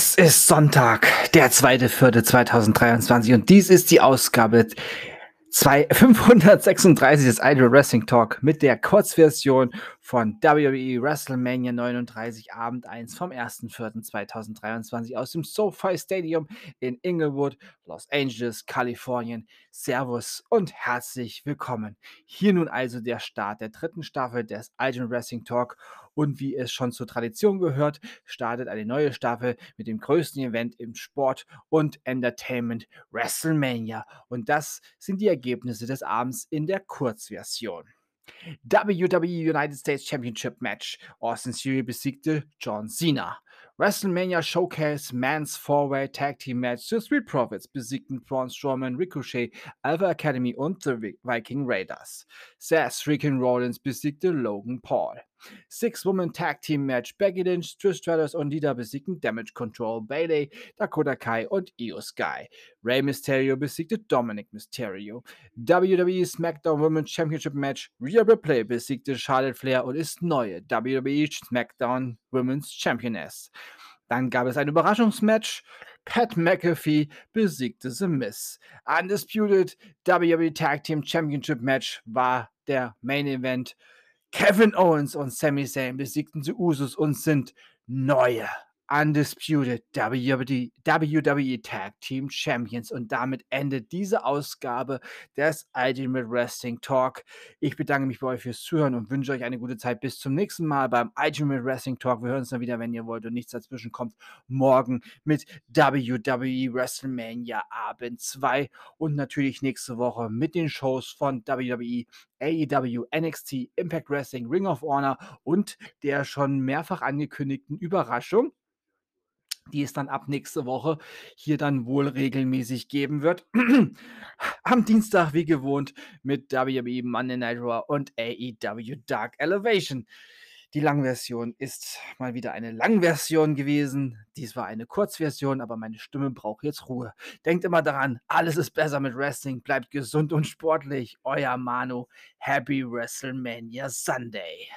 Es ist Sonntag, der 2.4.2023 und dies ist die Ausgabe 536 des Idol Wrestling Talk mit der Kurzversion von WWE WrestleMania 39 Abend 1 vom 1.4.2023 aus dem SoFi Stadium in Inglewood, Los Angeles, Kalifornien. Servus und herzlich willkommen. Hier nun also der Start der dritten Staffel des Idol Wrestling Talk und wie es schon zur Tradition gehört, startet eine neue Staffel mit dem größten Event im Sport und Entertainment WrestleMania und das sind die Ergebnisse des Abends in der Kurzversion. WWE United States Championship Match. Austin Theory besiegte John Cena. WrestleMania Showcase Men's Four-Way Tag Team Match. The Street Profits besiegten Braun Strowman, Ricochet, Alpha Academy und The Viking Raiders. Seth Freaking Rollins besiegte Logan Paul. Six-Woman Tag Team Match. Becky Lynch, Trish Stratus und Lita besiegten Damage Control, Bailey, Dakota Kai und Io Sky. Rey Mysterio besiegte Dominic Mysterio. WWE SmackDown Women's Championship Match. Rhea Ripley besiegte Charlotte Flair und ist neue WWE SmackDown Women's Championess. Dann gab es ein Überraschungsmatch. Pat McAfee besiegte The Miz. Undisputed WWE Tag Team Championship Match war der Main Event. Kevin Owens und Sami Zayn besiegten die Usos und sind neue Undisputed WWE, WWE Tag Team Champions. Und damit endet diese Ausgabe des Ultimate Wrestling Talk. Ich bedanke mich bei euch fürs Zuhören und wünsche euch eine gute Zeit. Bis zum nächsten Mal beim Ultimate Wrestling Talk. Wir hören uns dann wieder, wenn ihr wollt und nichts dazwischen kommt. Morgen mit WWE WrestleMania Abend 2 und natürlich nächste Woche mit den Shows von WWE AEW, NXT, Impact Wrestling, Ring of Honor und der schon mehrfach angekündigten Überraschung die es dann ab nächste Woche hier dann wohl regelmäßig geben wird. Am Dienstag wie gewohnt mit WWE Monday Night Raw und AEW Dark Elevation. Die Langversion ist mal wieder eine Langversion gewesen. Dies war eine Kurzversion, aber meine Stimme braucht jetzt Ruhe. Denkt immer daran, alles ist besser mit Wrestling. Bleibt gesund und sportlich. Euer Manu. Happy WrestleMania Sunday.